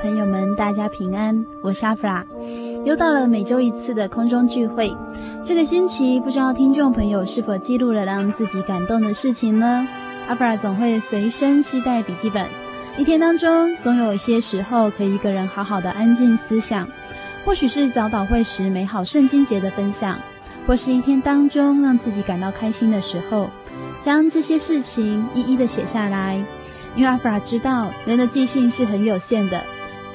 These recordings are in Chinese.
朋友们，大家平安，我是阿弗拉，又到了每周一次的空中聚会。这个星期，不知道听众朋友是否记录了让自己感动的事情呢？阿弗拉总会随身携带笔记本，一天当中总有一些时候可以一个人好好的安静思想，或许是早祷会时美好圣经节的分享，或是一天当中让自己感到开心的时候，将这些事情一一的写下来。因为阿弗拉知道人的记性是很有限的，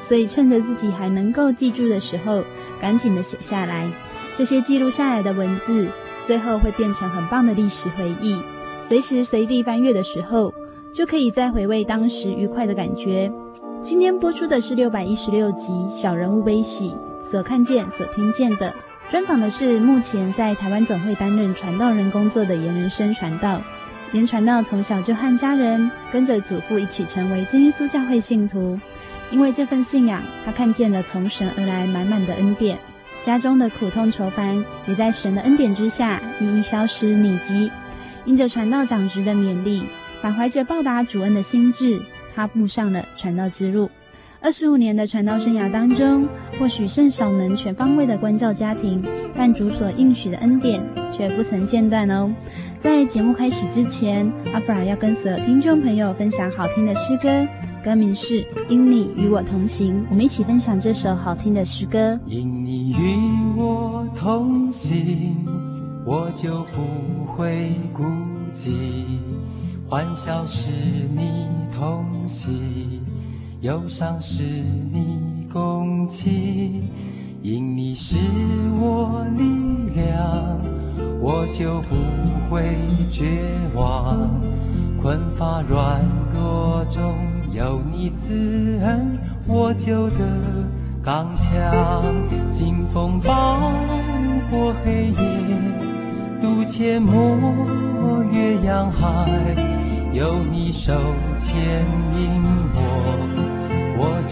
所以趁着自己还能够记住的时候，赶紧的写下来。这些记录下来的文字，最后会变成很棒的历史回忆。随时随地翻阅的时候，就可以再回味当时愉快的感觉。今天播出的是六百一十六集《小人物悲喜》，所看见、所听见的，专访的是目前在台湾总会担任传道人工作的颜人生传道。言传道从小就和家人跟着祖父一起成为真耶稣教会信徒，因为这份信仰，他看见了从神而来满满的恩典，家中的苦痛愁烦也在神的恩典之下一一消失匿迹。因着传道长职的勉励，满怀着报答主恩的心智，他步上了传道之路。二十五年的传道生涯当中，或许甚少能全方位的关照家庭，但主所应许的恩典却不曾间断哦。在节目开始之前，阿弗拉要跟所有听众朋友分享好听的诗歌，歌名是《因你与我同行》，我们一起分享这首好听的诗歌。因你与我同行，我就不会孤寂，欢笑是你同行。忧伤是你共情，因你是我力量，我就不会绝望。困乏软弱中有你慈恩，我就得刚强。经风暴过黑夜，渡阡陌越洋海，有你手牵引我。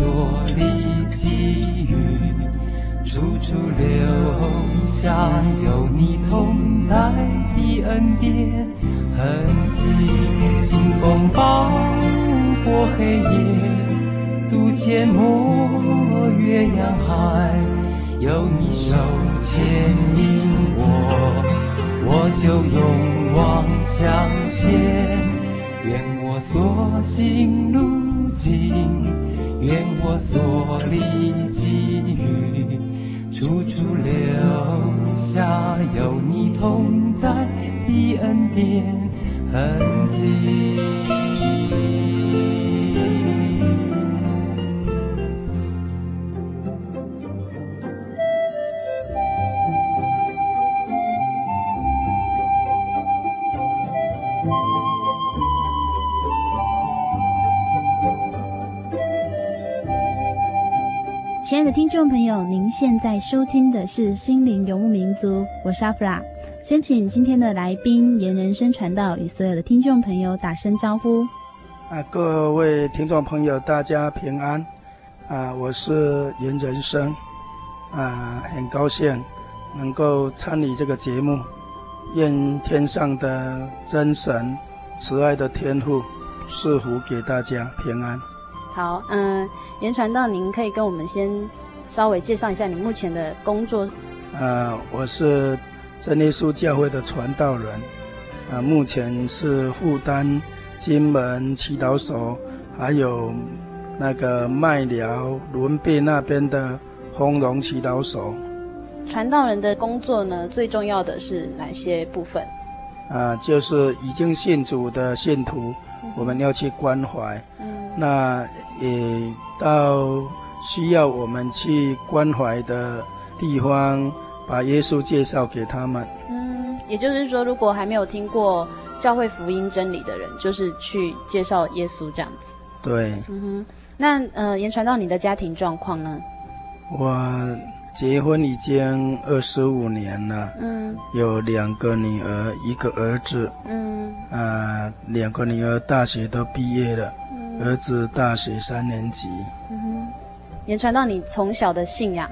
所历际遇，处处留下有你同在的恩典痕迹。清风暴过黑夜，渡阡陌越洋海，有你手牵引我，我就勇往向前。愿我所行路径。愿我所历际遇，处处留下有你同在的恩典痕迹。众朋友，您现在收听的是《心灵游牧民族》，我是阿弗拉。先请今天的来宾严人生传道与所有的听众朋友打声招呼。啊，各位听众朋友，大家平安。啊，我是严人生。啊，很高兴能够参与这个节目。愿天上的真神、慈爱的天父赐福给大家平安。好，嗯，言传道，您可以跟我们先。稍微介绍一下你目前的工作。呃，我是真耶稣教会的传道人，啊、呃，目前是负担金门祈祷所，还有那个麦寮伦贝那边的丰隆祈祷所。传道人的工作呢，最重要的是哪些部分？啊、呃，就是已经信主的信徒，嗯、我们要去关怀。嗯，那也到。需要我们去关怀的地方，把耶稣介绍给他们。嗯，也就是说，如果还没有听过教会福音真理的人，就是去介绍耶稣这样子。对。嗯哼，那呃，言传到你的家庭状况呢？我结婚已经二十五年了。嗯。有两个女儿，一个儿子。嗯。啊、呃，两个女儿大学都毕业了，嗯、儿子大学三年级。言传到你从小的信仰，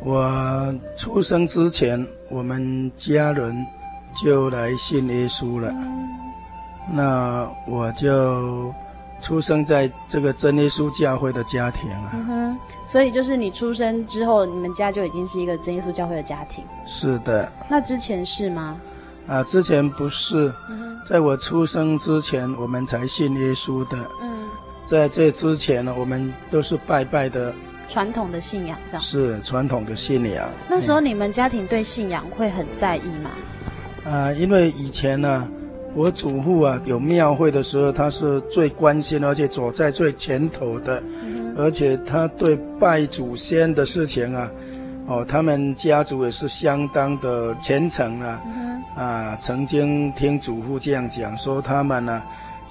我出生之前，我们家人就来信耶稣了。嗯、那我就出生在这个真耶稣教会的家庭啊。嗯哼，所以就是你出生之后，你们家就已经是一个真耶稣教会的家庭。是的。那之前是吗？啊，之前不是。嗯、在我出生之前，我们才信耶稣的。嗯。在这之前呢，我们都是拜拜的，传统的信仰这样。是传统的信仰。那时候你们家庭对信仰会很在意吗？啊、呃，因为以前呢、啊，我祖父啊有庙会的时候，他是最关心，而且走在最前头的，嗯、而且他对拜祖先的事情啊，哦，他们家族也是相当的虔诚啊，嗯、啊，曾经听祖父这样讲说他们呢、啊。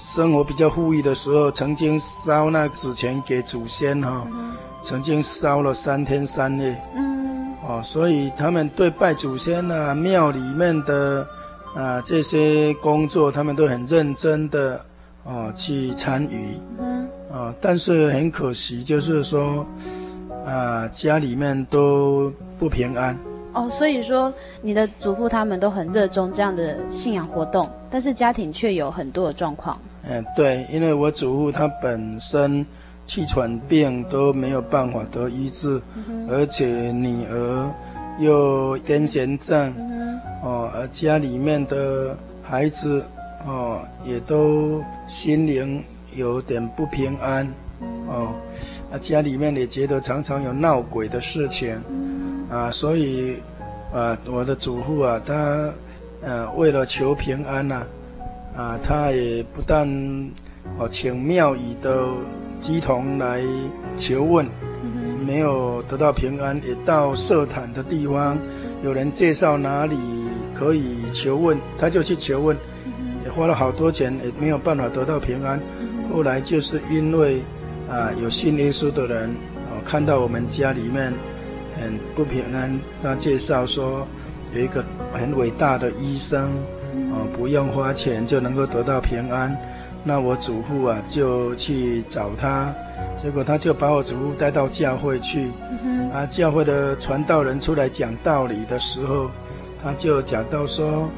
生活比较富裕的时候，曾经烧那纸钱给祖先哈、哦，嗯、曾经烧了三天三夜。嗯，哦，所以他们对拜祖先啊、庙里面的啊这些工作，他们都很认真的哦去参与。嗯，啊，但是很可惜，就是说啊家里面都不平安。哦，所以说你的祖父他们都很热衷这样的信仰活动，但是家庭却有很多的状况。嗯，对，因为我祖父他本身气喘病都没有办法得医治，嗯、而且女儿又癫痫症，嗯、哦，而家里面的孩子哦也都心灵有点不平安，嗯、哦，啊家里面也觉得常常有闹鬼的事情，嗯、啊，所以啊我的祖父啊他呃为了求平安呐、啊。啊，他也不但哦，请庙宇的乩童来求问，没有得到平安，也到社坛的地方，有人介绍哪里可以求问，他就去求问，也花了好多钱，也没有办法得到平安。后来就是因为啊，有信耶稣的人哦，看到我们家里面很不平安，他介绍说有一个很伟大的医生，哦，不用花钱就能够得到平安。那我祖父啊就去找他，结果他就把我祖父带到教会去。啊，教会的传道人出来讲道理的时候，他就讲到说，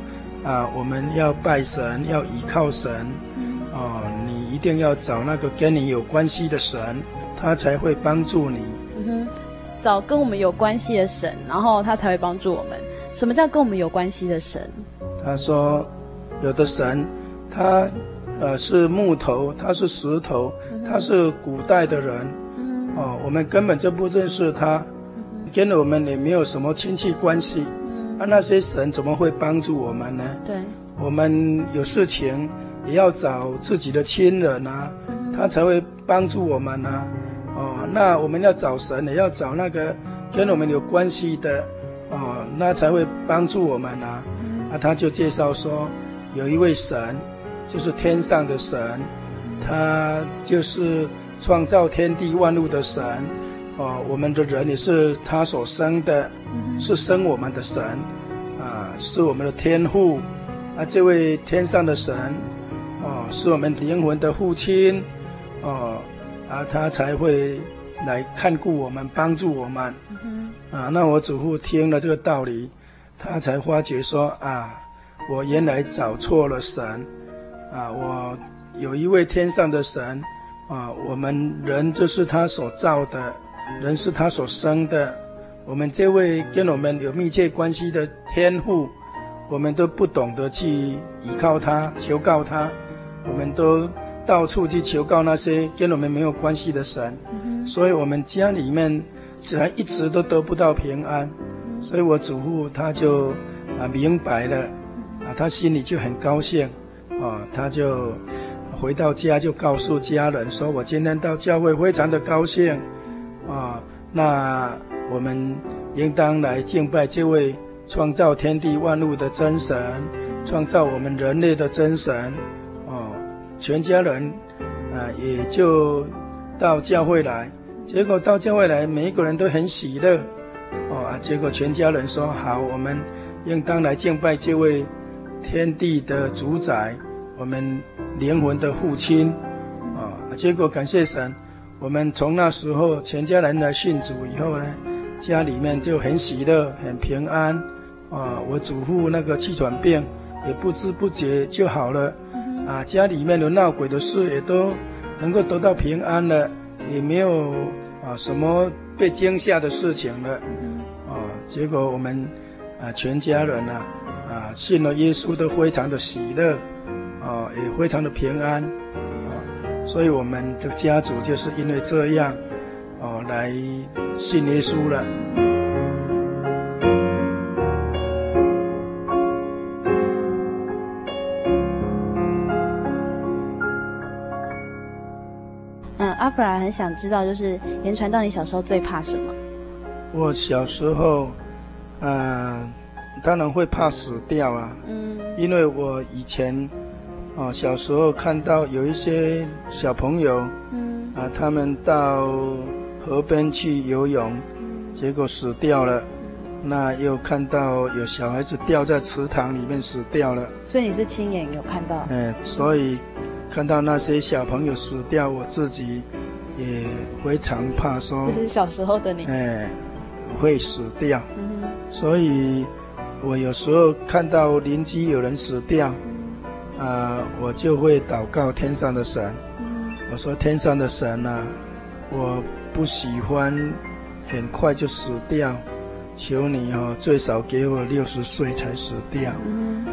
啊，我们要拜神，要倚靠神。哦，你一定要找那个跟你有关系的神，他才会帮助你。嗯哼，找跟我们有关系的神，然后他才会帮助我们。什么叫跟我们有关系的神？他说，有的神，他。呃，是木头，他是石头，他是古代的人，嗯、哦，我们根本就不认识他，嗯、跟我们也没有什么亲戚关系，那、啊，那些神怎么会帮助我们呢？对，我们有事情也要找自己的亲人啊，嗯、他才会帮助我们啊，哦，那我们要找神，也要找那个跟我们有关系的，哦，那才会帮助我们啊，他就介绍说，有一位神。就是天上的神，他就是创造天地万物的神，哦，我们的人也是他所生的，是生我们的神，啊，是我们的天父，啊，这位天上的神，哦，是我们灵魂的父亲，哦，啊，他才会来看顾我们，帮助我们，啊，那我祖父听了这个道理，他才发觉说啊，我原来找错了神。啊，我有一位天上的神，啊，我们人就是他所造的，人是他所生的。我们这位跟我们有密切关系的天父，我们都不懂得去依靠他、求告他，我们都到处去求告那些跟我们没有关系的神，嗯、所以我们家里面才一直都得不到平安。所以我祖父他就啊明白了，啊，他心里就很高兴。啊，他就回到家，就告诉家人说：“我今天到教会，非常的高兴。啊、那我们应当来敬拜这位创造天地万物的真神，创造我们人类的真神。哦，全家人啊，也就到教会来。结果到教会来，每一个人都很喜乐。哦，啊，结果全家人说：好，我们应当来敬拜这位天地的主宰。”我们灵魂的父亲，啊，结果感谢神，我们从那时候全家人来信主以后呢，家里面就很喜乐，很平安，啊，我祖父那个气喘病也不知不觉就好了，啊，家里面的闹鬼的事也都能够得到平安了，也没有啊什么被惊吓的事情了，啊，结果我们啊全家人呢，啊信了耶稣都非常的喜乐。啊，也非常的平安，啊，所以我们这个家族就是因为这样，哦，来信耶稣了。嗯，阿弗拉很想知道，就是言传到你小时候最怕什么？我小时候，嗯、呃，当然会怕死掉啊，嗯，因为我以前。哦，小时候看到有一些小朋友，嗯，啊，他们到河边去游泳，嗯，结果死掉了。那又看到有小孩子掉在池塘里面死掉了。所以你是亲眼有看到？嗯，所以看到那些小朋友死掉，我自己也非常怕说。这是小时候的你。哎，会死掉。嗯。所以，我有时候看到邻居有人死掉。啊、呃，我就会祷告天上的神。嗯、我说天上的神呐、啊，我不喜欢很快就死掉，求你哦，最少给我六十岁才死掉。嗯、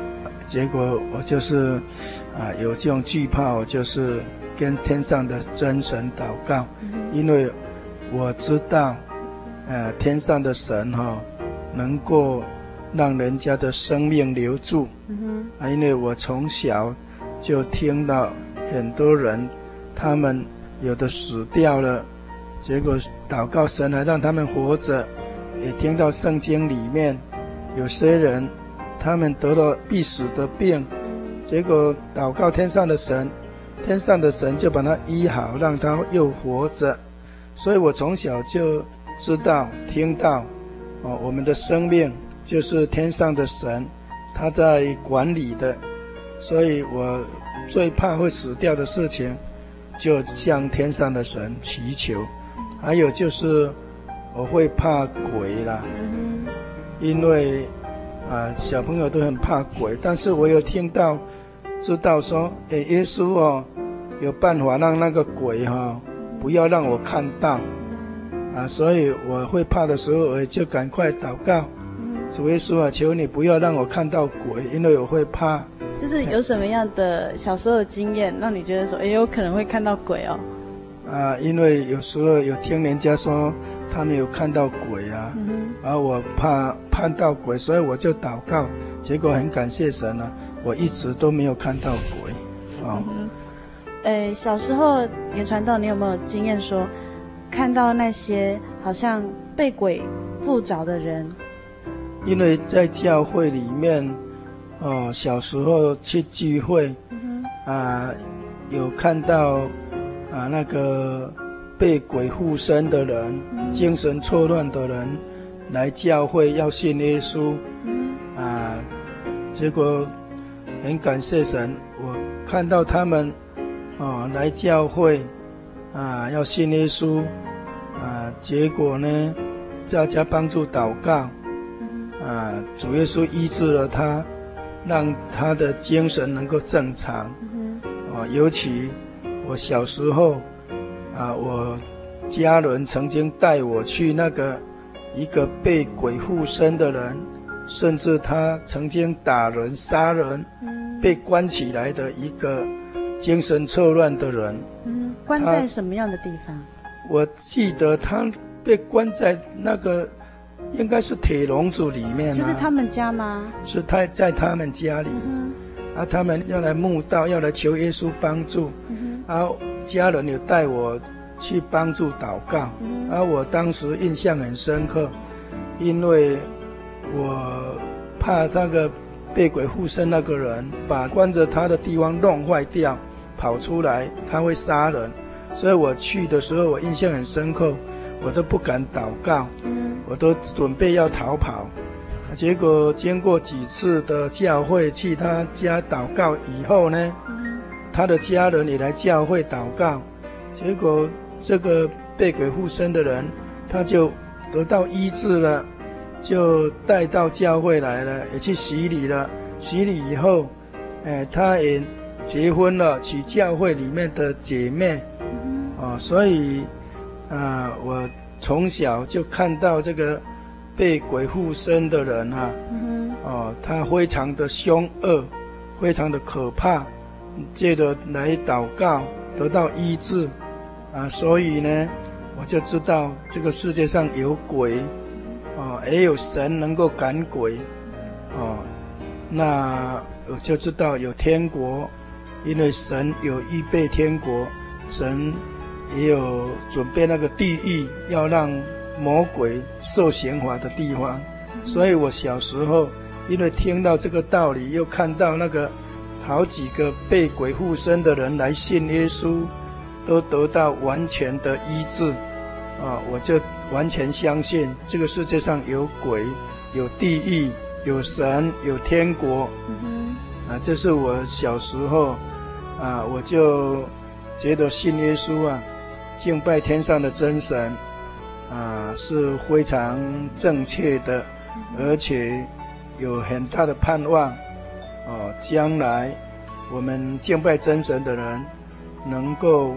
结果我就是啊、呃，有这种惧怕，我就是跟天上的真神祷告，嗯、因为我知道，呃，天上的神哈、哦，能够。让人家的生命留住，啊，因为我从小就听到很多人，他们有的死掉了，结果祷告神还让他们活着，也听到圣经里面有些人，他们得了必死的病，结果祷告天上的神，天上的神就把他医好，让他又活着。所以我从小就知道听到，哦，我们的生命就是天上的神他在管理的，所以我最怕会死掉的事情，就向天上的神祈求。还有就是，我会怕鬼啦，因为啊小朋友都很怕鬼，但是我有听到，知道说，诶耶稣哦，有办法让那个鬼哈、哦，不要让我看到，啊，所以我会怕的时候，我就赶快祷告，主耶稣啊，求你不要让我看到鬼，因为我会怕。就是有什么样的小时候的经验，让你觉得说，哎有可能会看到鬼哦？啊，因为有时候有听人家说他们有看到鬼啊，嗯、哼然后我怕看到鬼，所以我就祷告，结果很感谢神啊，我一直都没有看到鬼，哦。嗯诶，小时候言传道，你有没有经验说看到那些好像被鬼附着的人？因为在教会里面，哦，小时候去聚会，嗯、啊，有看到。啊，那个被鬼附身的人，嗯、精神错乱的人，来教会要信耶稣，嗯、啊，结果很感谢神，我看到他们，啊，来教会，啊，要信耶稣，啊，结果呢，大家帮助祷告，啊，主耶稣医治了他，让他的精神能够正常，啊，尤其。我小时候，啊，我家人曾经带我去那个一个被鬼附身的人，甚至他曾经打人、杀人，嗯、被关起来的一个精神错乱的人。嗯，关在什么样的地方？我记得他被关在那个应该是铁笼子里面。就是他们家吗？是他在他们家里，嗯、啊，他们要来墓道，要来求耶稣帮助。嗯然后家人也带我去帮助祷告，而我当时印象很深刻，因为我怕那个被鬼附身那个人把关着他的地方弄坏掉，跑出来他会杀人，所以我去的时候我印象很深刻，我都不敢祷告，我都准备要逃跑，结果经过几次的教会去他家祷告以后呢，他的家人也来教会祷告，结果这个被鬼附身的人，他就得到医治了，就带到教会来了，也去洗礼了。洗礼以后，哎，他也结婚了，娶教会里面的姐妹。哦，所以，啊，我从小就看到这个被鬼附身的人啊，哦，他非常的凶恶，非常的可怕。借着来祷告得到医治，啊，所以呢，我就知道这个世界上有鬼，啊，也有神能够赶鬼，啊，那我就知道有天国，因为神有预备天国，神也有准备那个地狱，要让魔鬼受刑罚的地方，所以我小时候因为听到这个道理，又看到那个。好几个被鬼附身的人来信耶稣，都得到完全的医治，啊，我就完全相信这个世界上有鬼，有地狱，有神，有天国，啊，这是我小时候，啊，我就觉得信耶稣啊，敬拜天上的真神，啊，是非常正确的，而且有很大的盼望。哦，将来我们敬拜真神的人，能够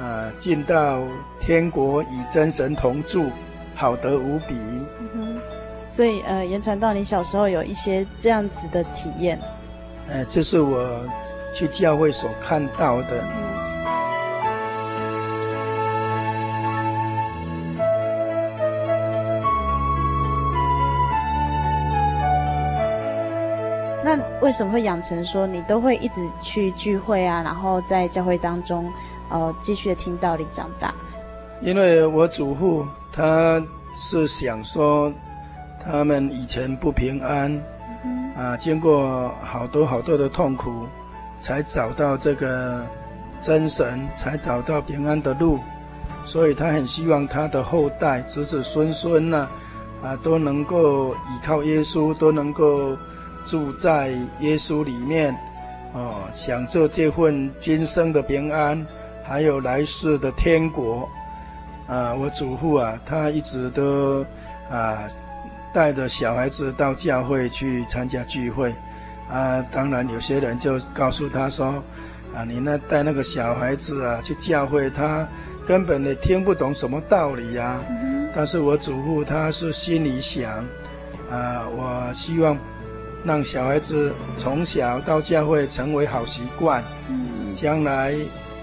啊进到天国与真神同住，好得无比。嗯哼，所以呃，言传到，你小时候有一些这样子的体验？呃，这是我去教会所看到的。嗯那为什么会养成说你都会一直去聚会啊，然后在教会当中，呃，继续的听道理长大？因为我祖父他是想说，他们以前不平安，嗯、啊，经过好多好多的痛苦，才找到这个真神，才找到平安的路，所以他很希望他的后代子子孙孙呢，啊，都能够依靠耶稣，都能够住在耶稣里面，哦，享受这份今生的平安，还有来世的天国。啊，我祖父啊，他一直都啊带着小孩子到教会去参加聚会，啊，当然有些人就告诉他说，啊，你那带那个小孩子啊去教会，他根本也听不懂什么道理呀、啊。嗯、但是我祖父他是心里想，啊，我希望让小孩子从小到教会成为好习惯，嗯、将来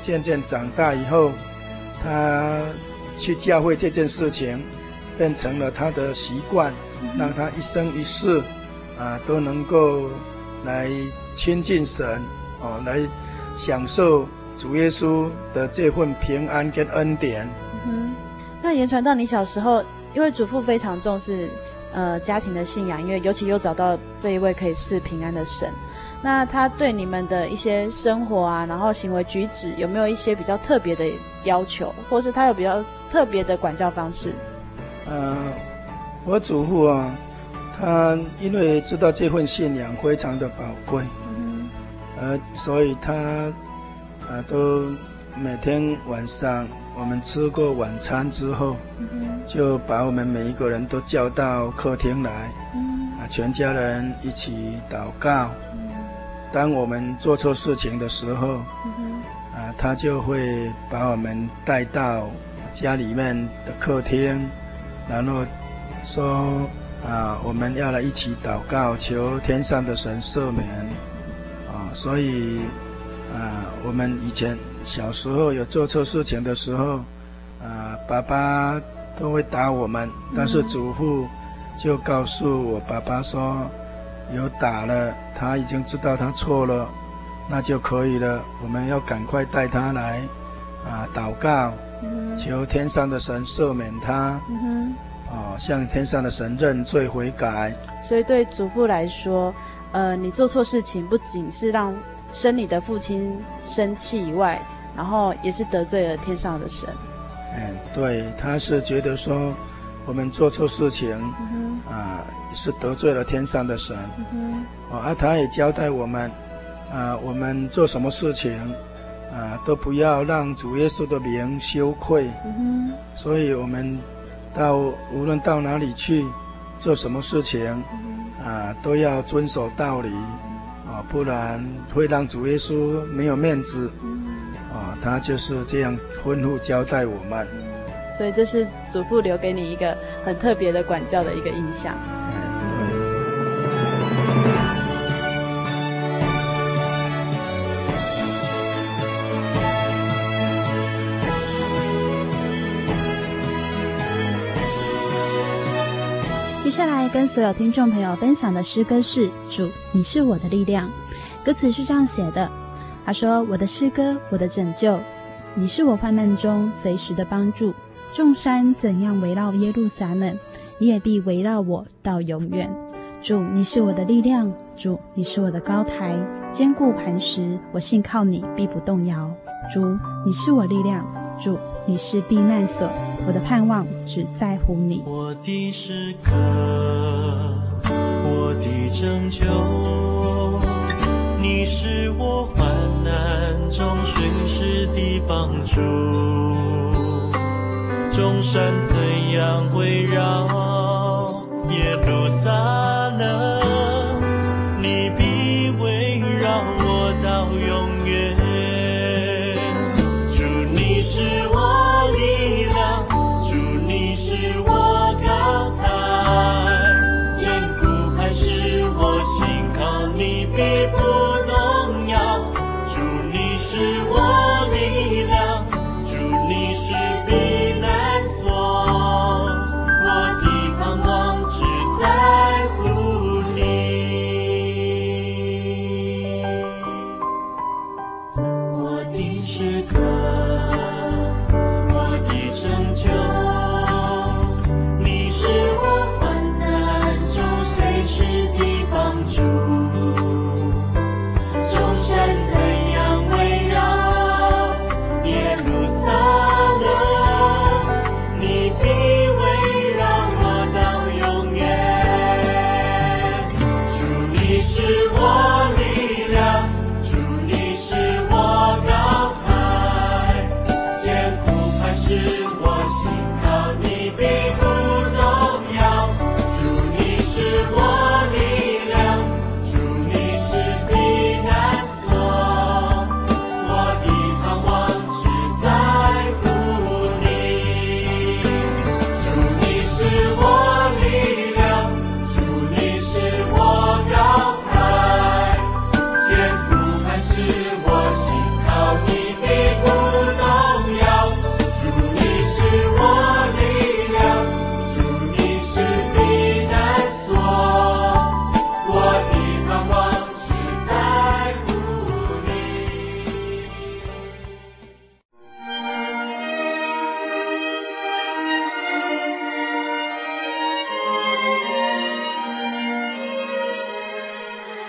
渐渐长大以后，他。去教会这件事情，变成了他的习惯，让他一生一世，啊，都能够来亲近神，哦，来享受主耶稣的这份平安跟恩典。嗯，那言传到你小时候，因为祖父非常重视，呃，家庭的信仰，因为尤其又找到这一位可以赐平安的神。那他对你们的一些生活啊，然后行为举止，有没有一些比较特别的要求，或是他有比较特别的管教方式？呃，我祖父啊，他因为知道这份信仰非常的宝贵，嗯，呃，所以他啊、呃、都每天晚上我们吃过晚餐之后，嗯，就把我们每一个人都叫到客厅来，嗯，啊，全家人一起祷告。当我们做错事情的时候，嗯，啊，他就会把我们带到家里面的客厅，然后说啊，我们要来一起祷告，求天上的神赦免。啊，所以啊，我们以前小时候有做错事情的时候，啊，爸爸都会打我们，但是祖父就告诉我爸爸说。有打了，他已经知道他错了，那就可以了。我们要赶快带他来，啊，祷告，嗯、求天上的神赦免他，嗯哼，哦，向天上的神认罪悔改。所以对祖父来说，呃，你做错事情不仅是让生你的父亲生气以外，然后也是得罪了天上的神。嗯，对，他是觉得说我们做错事情，嗯、啊。是得罪了天上的神，嗯、哦，而、啊、他也交代我们，啊，我们做什么事情，啊，都不要让主耶稣的名羞愧。嗯、所以，我们到无论到哪里去，做什么事情，嗯、啊，都要遵守道理，啊，不然会让主耶稣没有面子。嗯、啊，他就是这样吩咐交代我们。所以，这是祖父留给你一个很特别的管教的一个印象。接下来跟所有听众朋友分享的诗歌是《主，你是我的力量》。歌词是这样写的：他说，我的诗歌，我的拯救，你是我患难中随时的帮助。众山怎样围绕耶路撒冷，你也必围绕我到永远。主，你是我的力量；主，你是我的高台，坚固磐石，我信靠你，必不动摇。主，你是我力量；主，你是避难所，我的盼望只在乎你。我的诗歌，我的拯救，你是我患难中随时的帮助。众山怎样围绕耶路撒冷。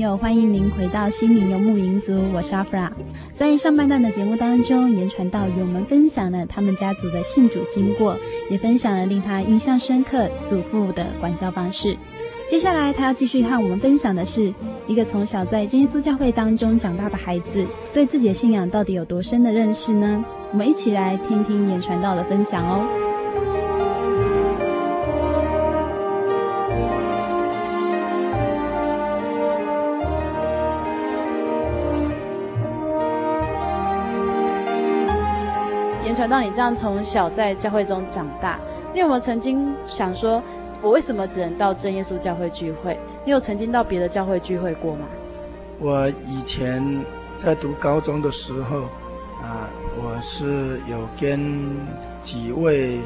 友，欢迎您回到心灵游牧民族，我是阿弗拉。在上半段的节目当中，言传道与我们分享了他们家族的信主经过，也分享了令他印象深刻祖父的管教方式。接下来，他要继续和我们分享的是一个从小在真耶稣教会当中长大的孩子，对自己的信仰到底有多深的认识呢？我们一起来听听言传道的分享哦。传道，你这样从小在教会中长大，你有没有曾经想说，我为什么只能到真耶稣教会聚会？你有曾经到别的教会聚会过吗？我以前在读高中的时候，啊，我是有跟几位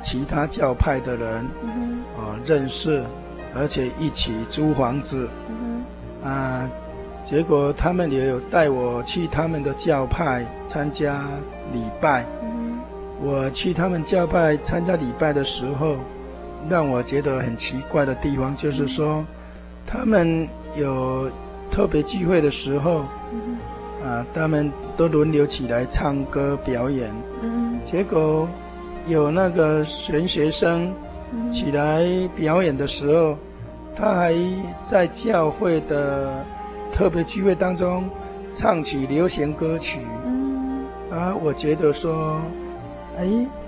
其他教派的人，啊认识，而且一起租房子，啊，结果他们也有带我去他们的教派参加礼拜。嗯、我去他们教派参加礼拜的时候，让我觉得很奇怪的地方就是说，嗯、他们有特别聚会的时候，嗯、啊，他们都轮流起来唱歌表演。嗯、结果有那个神学生起来表演的时候，他还在教会的。特别聚会当中，唱起流行歌曲，嗯，啊，我觉得说，哎，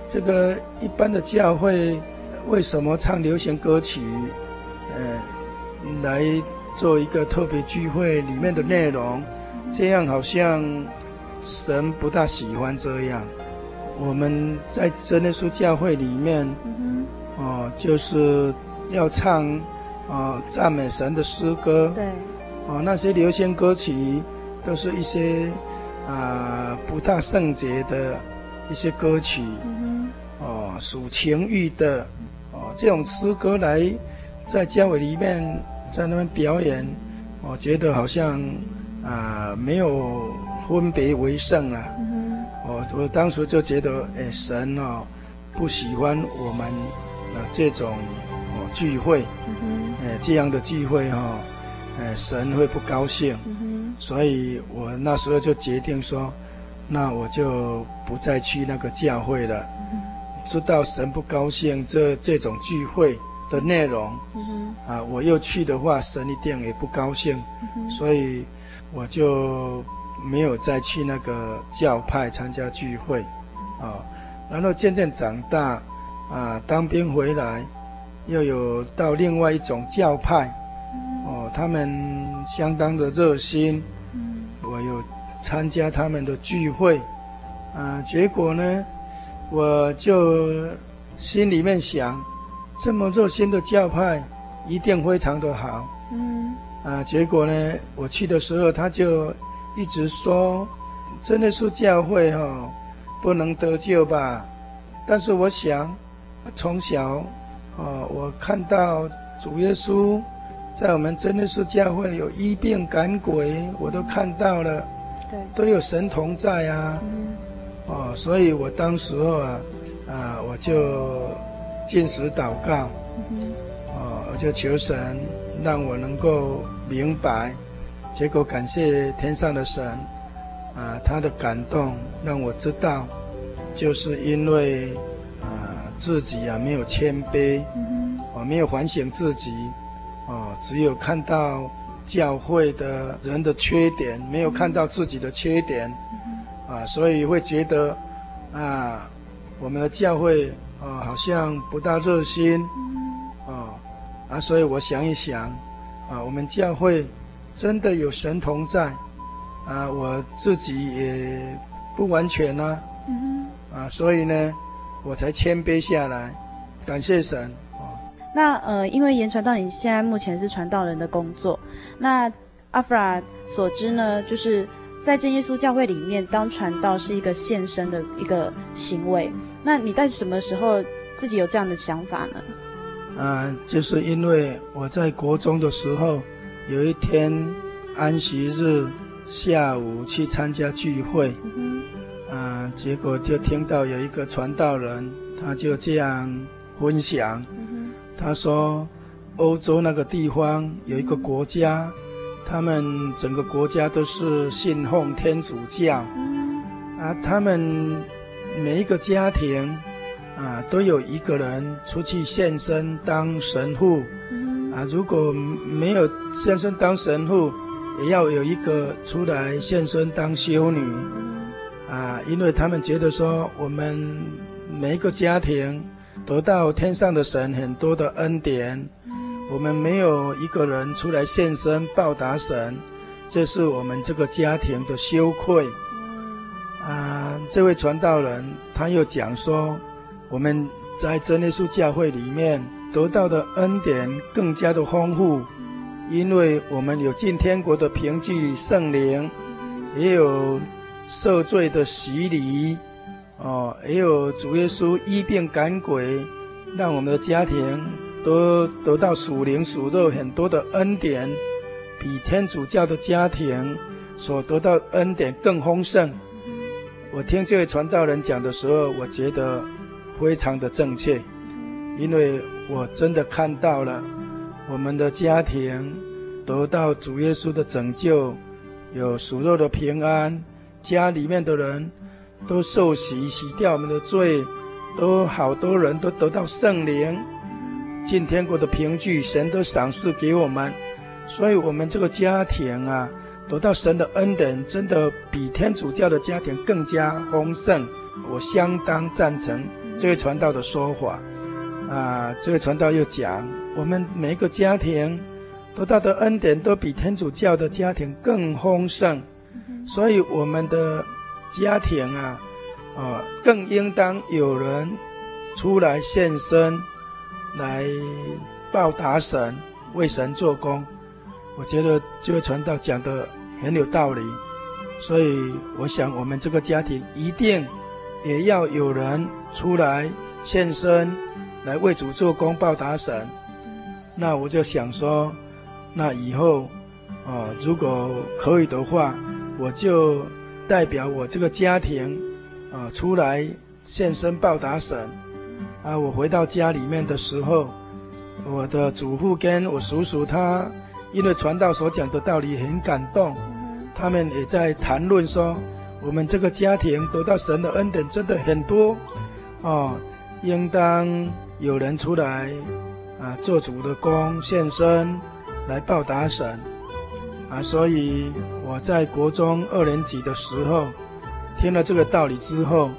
这个一般的教会为什么唱流行歌曲，呃，来做一个特别聚会里面的内容，这样好像神不大喜欢这样。我们在真耶稣教会里面，哦，就是要唱，哦，赞美神的诗歌，对。哦，那些流行歌曲都是一些啊、呃、不大圣洁的一些歌曲，嗯、哦，属情欲的，哦，这种诗歌来在教会里面在那边表演，我觉得好像啊、呃、没有分别为圣啊。我我当时就觉得，哎，神哦不喜欢我们啊这种哦聚会，嗯、哎这样的聚会哈、哦。哎，神会不高兴，嗯、所以我那时候就决定说，那我就不再去那个教会了。嗯、知道神不高兴这这种聚会的内容，嗯、啊，我又去的话，神一定也不高兴，嗯、所以我就没有再去那个教派参加聚会，啊，然后渐渐长大，啊，当兵回来，又有到另外一种教派。哦，他们相当的热心，嗯，我有参加他们的聚会，啊，结果呢，我就心里面想，这么热心的教派一定非常的好，嗯，啊，结果呢，我去的时候他就一直说，真的是教会哈、哦，不能得救吧？但是我想，从小，哦，我看到主耶稣。在我们真的是教会有医病赶鬼，我都看到了，对，都有神同在啊，嗯、哦，所以我当时候啊，啊，我就进食祷告，嗯、哦，我就求神让我能够明白，结果感谢天上的神，啊，他的感动让我知道，就是因为啊自己啊没有谦卑，嗯、我没有反省自己。哦，只有看到教会的人的缺点，没有看到自己的缺点，啊，所以会觉得啊，我们的教会啊好像不大热心，啊，啊，所以我想一想，啊，我们教会真的有神同在，啊，我自己也不完全呢，啊，所以呢，我才谦卑下来，感谢神。那呃，因为言传道你现在目前是传道人的工作，那阿弗拉所知呢，就是在真耶稣教会里面当传道是一个献身的一个行为。那你在什么时候自己有这样的想法呢？嗯、呃，就是因为我在国中的时候，有一天安息日下午去参加聚会，嗯结果就听到有一个传道人，他就这样分享。他说，欧洲那个地方有一个国家，他们整个国家都是信奉天主教，啊，他们每一个家庭啊都有一个人出去献身当神父，啊，如果没有献身当神父，也要有一个出来献身当修女，啊，因为他们觉得说我们每一个家庭。得到天上的神很多的恩典，我们没有一个人出来献身报答神，这是我们这个家庭的羞愧。啊，这位传道人他又讲说，我们在真耶稣教会里面得到的恩典更加的丰富，因为我们有进天国的凭据圣灵，也有受罪的洗礼。哦，也有主耶稣医病赶鬼，让我们的家庭都得到属灵属肉很多的恩典，比天主教的家庭所得到恩典更丰盛。我听这位传道人讲的时候，我觉得非常的正确，因为我真的看到了我们的家庭得到主耶稣的拯救，有属肉的平安，家里面的人都受洗，洗掉我们的罪，都好多人都得到圣灵，进天国的凭据，神都赏赐给我们，所以我们这个家庭啊。得到神的恩典，真的比天主教的家庭更加丰盛。我相当赞成这位传道的说法。啊，这位传道又讲，我们每一个家庭得到的恩典都比天主教的家庭更丰盛，所以我们的家庭啊，啊，更应当有人出来献身，来报答神，为神做工。我觉得这位传道讲的。很有道理，所以我想我们这个家庭一定也要有人出来献身，来为主做工报答神。那我就想说，那以后啊，如果可以的话，我就代表我这个家庭啊出来献身报答神。啊，我回到家里面的时候，我的祖父跟我叔叔他。因为传道所讲的道理很感动，他们也在谈论说，我们这个家庭得到神的恩典真的很多，哦，应当有人出来啊做主的工献身来报答神，啊，所以我在国中二年级的时候听了这个道理之后，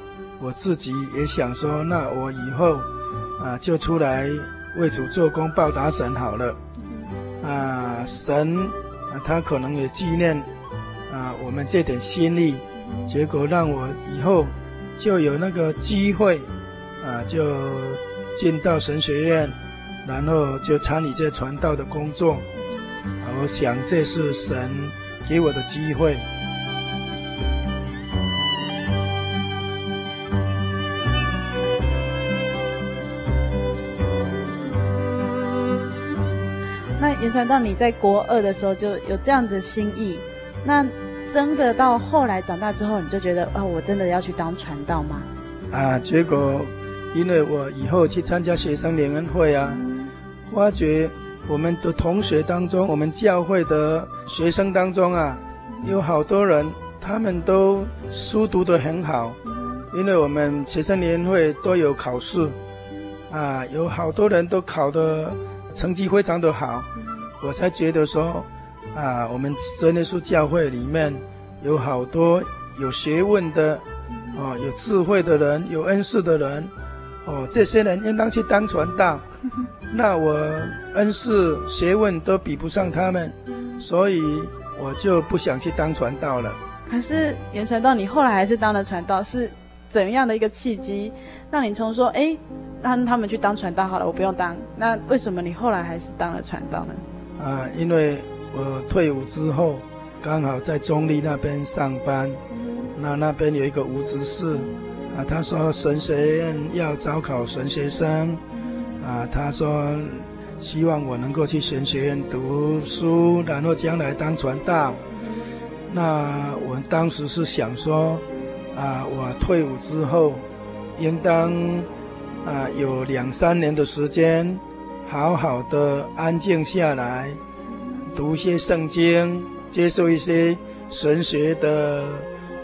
我自己也想说，那我以后啊就出来为主做工报答神好了。啊，神啊，他可能也纪念啊我们这点心力，结果让我以后就有那个机会啊，就进到神学院，然后就参与这传道的工作。啊，我想这是神给我的机会。那言传到你在国二的时候就有这样的心意，那真的到后来长大之后，你就觉得哦，我真的要去当传道吗？啊，结果因为我以后去参加学生联恩会啊，发觉我们的同学当中，我们教会的学生当中啊，有好多人他们都书读得很好，因为我们学生联会都有考试啊，有好多人都考得成绩非常的好。我才觉得说，啊，我们真耶稣教会里面有好多有学问的，啊，有智慧的人，有恩赐的人，哦，这些人应当去当传道。那我恩师学问都比不上他们，所以我就不想去当传道了。可是袁传道，你后来还是当了传道，是怎样的一个契机，让你从说，哎，让他们去当传道好了，我不用当。那为什么你后来还是当了传道呢？啊，因为我退伍之后，刚好在中立那边上班，那那边有一个吴执事，啊，他说神学院要招考神学生，啊，他说希望我能够去神学院读书，然后将来当传道。那我当时是想说，啊，我退伍之后，应当啊有两三年的时间。好好的安静下来，读些圣经，接受一些神学的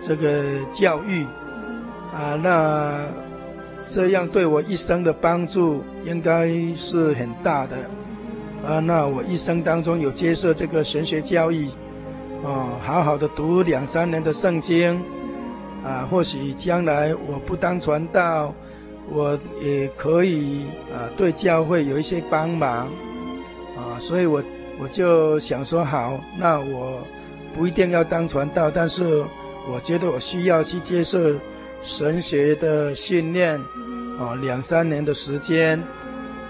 这个教育，啊，那这样对我一生的帮助应该是很大的，啊，那我一生当中有接受这个神学教育，啊，好好的读两三年的圣经，啊，或许将来我不当传道。我也可以啊，对教会有一些帮忙，啊，所以我我就想说好，那我不一定要当传道，但是我觉得我需要去接受神学的训练，啊，两三年的时间，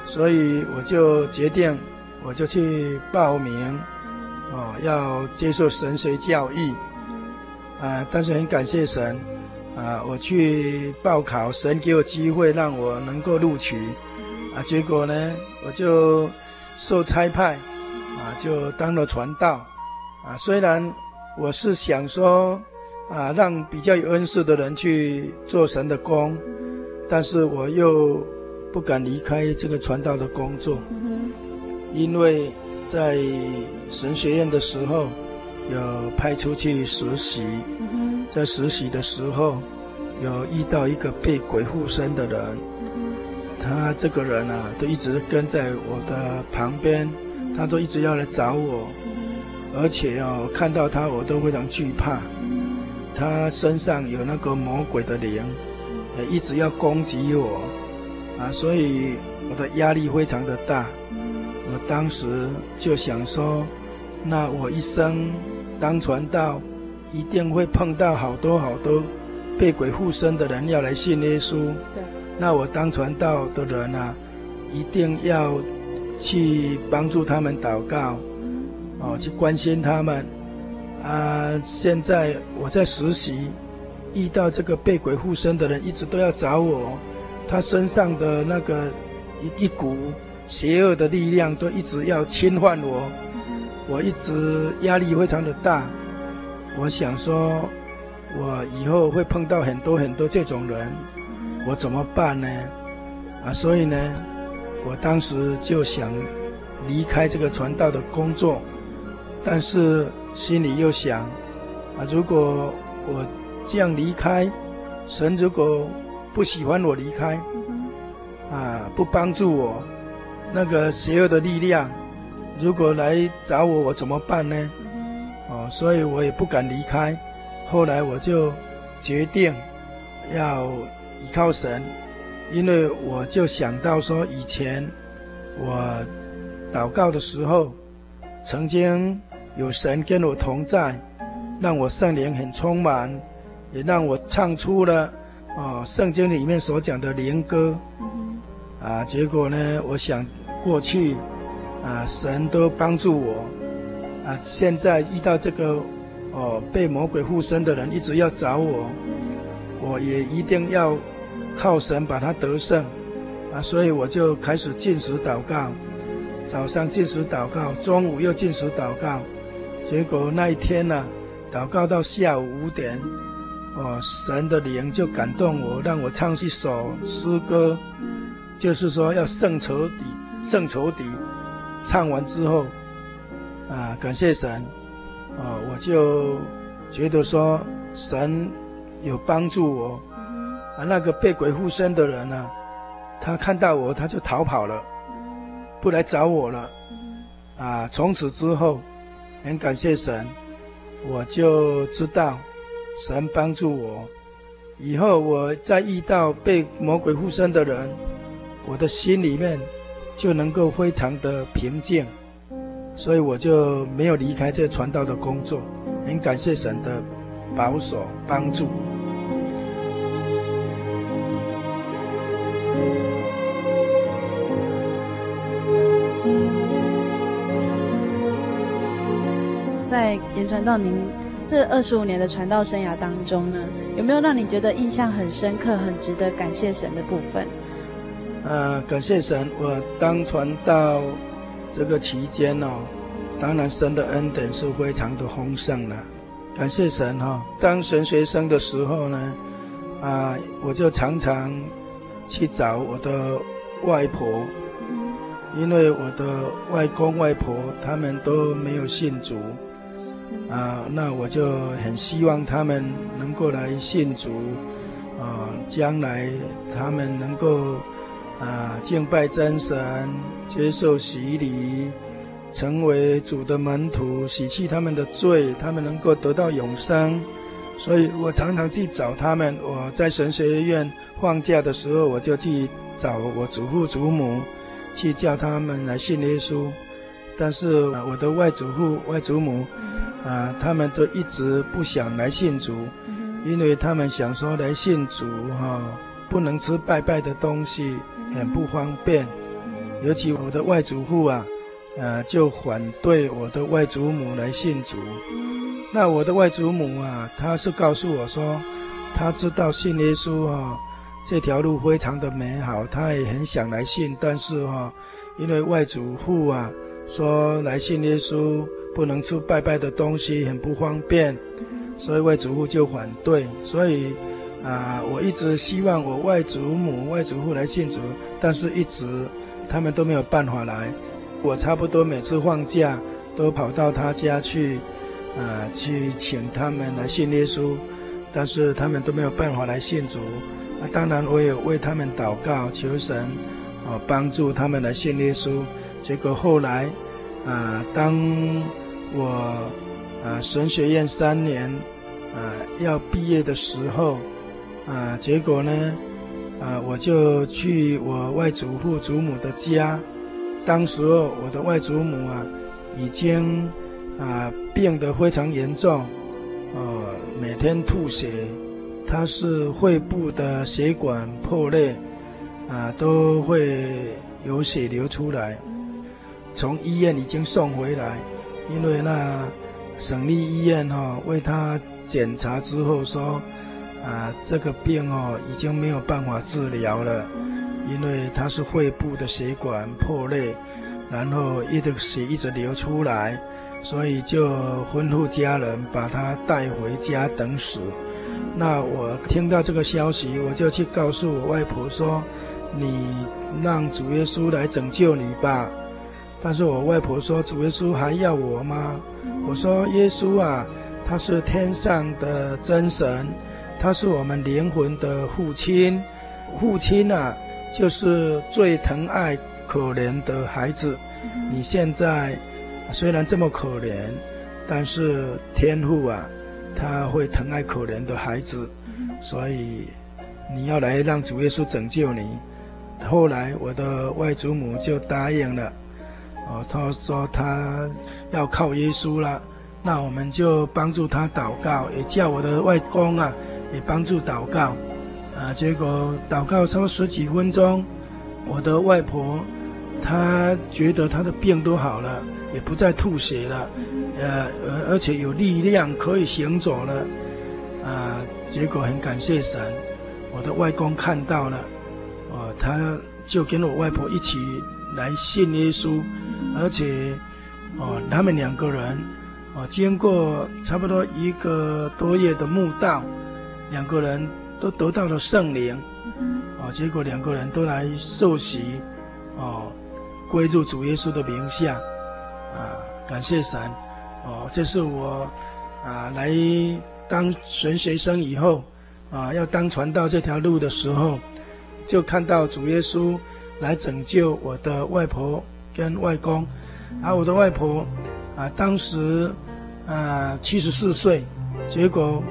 所以我就决定，我就去报名，啊，要接受神学教育，啊，但是很感谢神。啊，我去报考，神给我机会让我能够录取，啊，结果呢，我就受差派，啊，就当了传道，啊，虽然我是想说啊，让比较有恩赐的人去做神的工，但是我又不敢离开这个传道的工作，因为在神学院的时候有派出去实习，在实习的时候有遇到一个被鬼附身的人。他这个人啊，都一直跟在我的旁边，他都一直要来找我，而且哦，看到他我都非常惧怕。他身上有那个魔鬼的灵，也一直要攻击我，啊，所以我的压力非常的大。我当时就想说，那我一生当传道，一定会碰到好多好多被鬼附身的人要来信耶稣。对。那我当传道的人啊，一定要去帮助他们祷告，哦，去关心他们。啊，现在我在实习，遇到这个被鬼附身的人，一直都要找我，他身上的那个一一股邪恶的力量，都一直要侵犯我，我一直压力非常的大。我想说，我以后会碰到很多很多这种人。我怎么办呢？啊，所以呢，我当时就想离开这个传道的工作，但是心里又想，啊，如果我这样离开，神如果不喜欢我离开，啊，不帮助我，那个邪恶的力量如果来找我，我怎么办呢？哦，所以我也不敢离开。后来我就决定要。依靠神，因为我就想到说，以前我祷告的时候，曾经有神跟我同在，让我圣灵很充满，也让我唱出了哦圣经里面所讲的灵歌。啊，结果呢，我想过去啊，神都帮助我，啊，现在遇到这个哦被魔鬼附身的人一直要找我。我也一定要靠神把他得胜啊！所以我就开始进食祷告，早上进食祷告，中午又进食祷告。结果那一天呢、祷告到下午五点，哦，神的灵就感动我，让我唱一首诗歌，就是说要胜仇敌，胜仇敌。唱完之后，啊，感谢神，啊，我就觉得说神。有帮助我，啊，那个被鬼附身的人呢、他看到我，他就逃跑了，不来找我了，啊，从此之后，很感谢神，我就知道神帮助我，以后我再遇到被魔鬼附身的人，我的心里面就能够非常的平静，所以我就没有离开这传道的工作，很感谢神的保守帮助。言传到您这二十五年的传道生涯当中呢，有没有让你觉得印象很深刻、很值得感谢神的部分？呃，感谢神，我当传道这个期间哦，当然神的恩典是非常的丰盛的。感谢神哈、哦，当神学生的时候呢，啊、呃，我就常常去找我的外婆，因为我的外公外婆他们都没有信主。啊，那我就很希望他们能够来信主，啊，将来他们能够啊敬拜真神，接受洗礼，成为主的门徒，洗去他们的罪，他们能够得到永生。所以我常常去找他们。我在神学院放假的时候，我就去找我祖父祖母，去叫他们来信耶稣。但是我的外祖父外祖母。啊，他们都一直不想来信主，因为他们想说来信主哈、哦，不能吃拜拜的东西，很不方便。尤其我的外祖父啊，呃，就反对我的外祖母来信主。那我的外祖母啊，她是告诉我说，她知道信耶稣哈、哦，这条路非常的美好，她也很想来信，但是哈、哦，因为外祖父啊说来信耶稣。不能吃拜拜的东西，很不方便，所以外祖父就反对。所以啊，我一直希望我外祖母、外祖父来信主，但是一直他们都没有办法来。我差不多每次放假都跑到他家去，啊，去请他们来信耶稣，但是他们都没有办法来信主。那当然，我也为他们祷告，求神啊帮助他们来信耶稣。结果后来，啊，当我啊神学院三年啊要毕业的时候，啊，结果呢，啊，我就去我外祖父祖母的家。当时候我的外祖母啊，已经啊病得非常严重，呃，每天吐血。他是肺部的血管破裂，啊，都会有血流出来。从医院已经送回来，因为那省立医院哈为他检查之后说，啊，这个病哦已经没有办法治疗了，因为他是肺部的血管破裂，然后一直血一直流出来，所以就吩咐家人把他带回家等死。那我听到这个消息，我就去告诉我外婆说：“你让主耶稣来拯救你吧。”但是我外婆说：“主耶稣还要我吗？”我说：“耶稣啊，他是天上的真神，他是我们灵魂的父亲。父亲啊，就是最疼爱可怜的孩子。你现在虽然这么可怜，但是天父啊。”他会疼爱可怜的孩子，所以你要来让主耶稣拯救你。后来我的外祖母就答应了，哦，他说他要靠耶稣了，那我们就帮助他祷告，也叫我的外公啊也帮助祷告，啊，结果祷告超十几分钟，我的外婆她觉得她的病都好了，也不再吐血了。呃，而且有力量可以行走了，啊，结果很感谢神，我的外公看到了，哦，他就跟我外婆一起来信耶稣，而且，哦，他们两个人，哦，经过差不多一个多月的墓道，两个人都得到了圣灵，哦，结果两个人都来受洗，哦，归入主耶稣的名下，啊，感谢神。哦，这是我啊来当神学生以后啊，要当传道这条路的时候，就看到主耶稣来拯救我的外婆跟外公，啊、我的外婆啊当时啊七十四岁，结果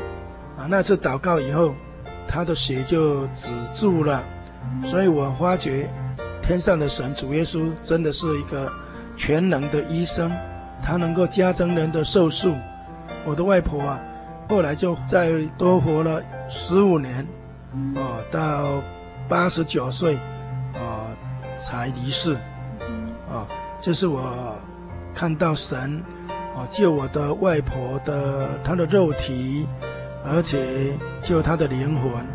啊那次祷告以后，她的血就止住了，所以我发觉天上的神主耶稣真的是一个全能的医生。他能够加增人的寿数，我的外婆啊，后来就再多活了十五年，哦，到八十九岁，哦，才离世，啊，这是我看到神，啊，救我的外婆的她的肉体，而且救她的灵魂。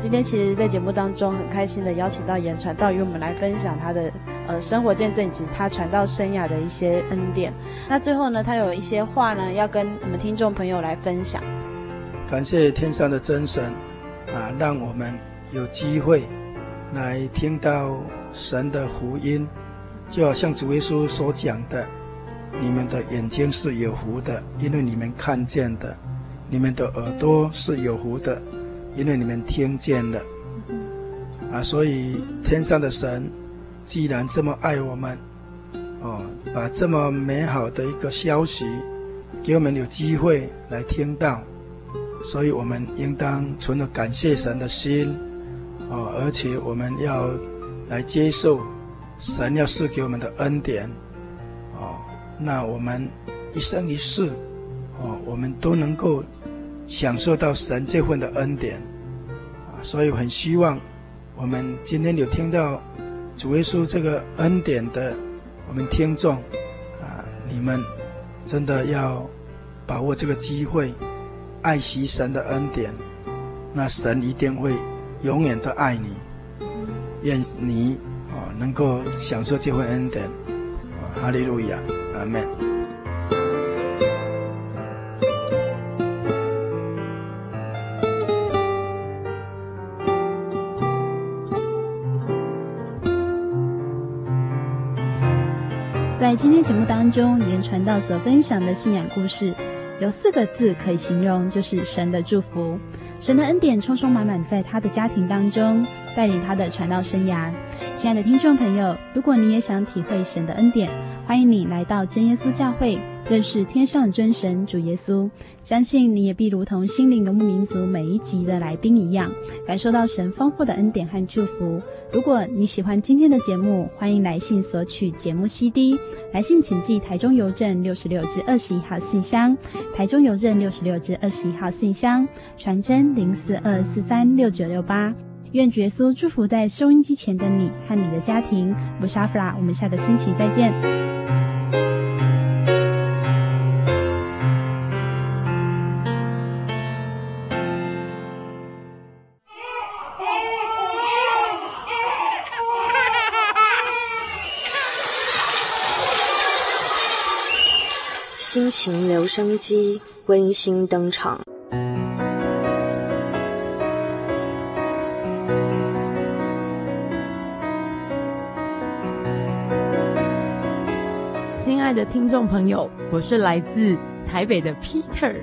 今天其实，在节目当中很开心的邀请到言传道与我们来分享他的呃生活见证以及他传道生涯的一些恩典。那最后呢，他有一些话呢要跟我们听众朋友来分享。感谢天上的真神啊，让我们有机会来听到神的福音，就好像主耶稣所讲的：“你们的眼睛是有福的，因为你们看见的；你们的耳朵是有福的。”因为你们听见了，啊，所以天上的神既然这么爱我们，哦，把这么美好的一个消息给我们有机会来听到，所以我们应当存了感谢神的心，哦，而且我们要来接受神要赐给我们的恩典，哦，那我们一生一世，哦，我们都能够。享受到神这份的恩典，啊，所以很希望我们今天有听到主耶稣这个恩典的我们听众，啊，你们真的要把握这个机会，爱惜神的恩典，那神一定会永远的爱你。愿你啊能够享受这份恩典。哈利路亚，阿门。今天节目当中，连传道所分享的信仰故事，有四个字可以形容，就是神的祝福。神的恩典充充满满在他的家庭当中，带领他的传道生涯。亲爱的听众朋友，如果你也想体会神的恩典，欢迎你来到真耶稣教会。认识天上真神主耶稣，相信你也必如同心灵游牧民族每一集的来宾一样，感受到神丰富的恩典和祝福。如果你喜欢今天的节目，欢迎来信索取节目 CD。来信请寄台中邮政六十六至二十一号信箱，台中邮政六十六至二十一号信箱，传真零四二四三六九六八。愿主耶稣祝福在收音机前的你和你的家庭。我是阿弗拉，我们下个星期再见。情留声机温馨登场。亲爱的听众朋友，我是来自台北的 Peter，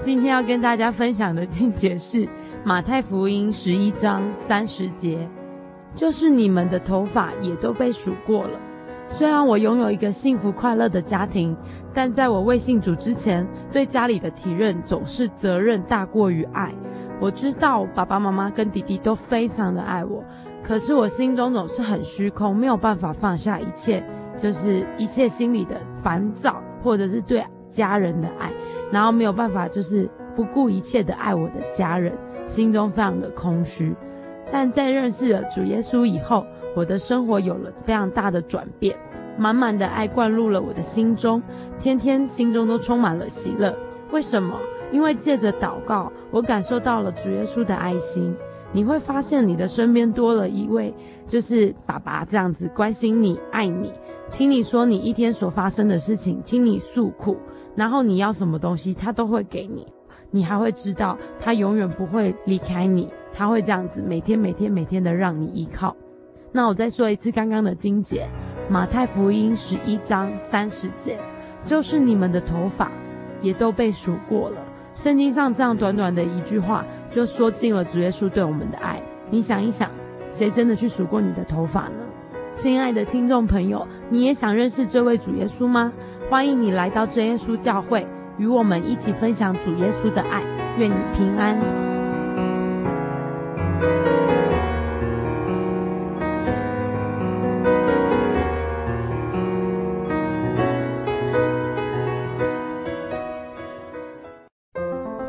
今天要跟大家分享的经节是马太福音十一章三十节，就是你们的头发也都被数过了。虽然我拥有一个幸福快乐的家庭，但在我未信主之前，对家里的体认总是责任大过于爱。我知道爸爸妈妈跟弟弟都非常的爱我，可是我心中总是很虚空，没有办法放下一切，就是一切心里的烦躁，或者是对家人的爱，然后没有办法就是不顾一切的爱我的家人，心中非常的空虚。但在认识了主耶稣以后，我的生活有了非常大的转变，满满的爱灌入了我的心中，天天心中都充满了喜乐。为什么？因为借着祷告，我感受到了主耶稣的爱心。你会发现你的身边多了一位，就是爸爸这样子关心你、爱你，听你说你一天所发生的事情，听你诉苦，然后你要什么东西，他都会给你。你还会知道他永远不会离开你，他会这样子每天、每天、每天的让你依靠。那我再说一次刚刚的经节，马太福音十一章三十节，就是你们的头发也都被数过了。圣经上这样短短的一句话，就说尽了主耶稣对我们的爱。你想一想，谁真的去数过你的头发呢？亲爱的听众朋友，你也想认识这位主耶稣吗？欢迎你来到真耶稣教会，与我们一起分享主耶稣的爱。愿你平安。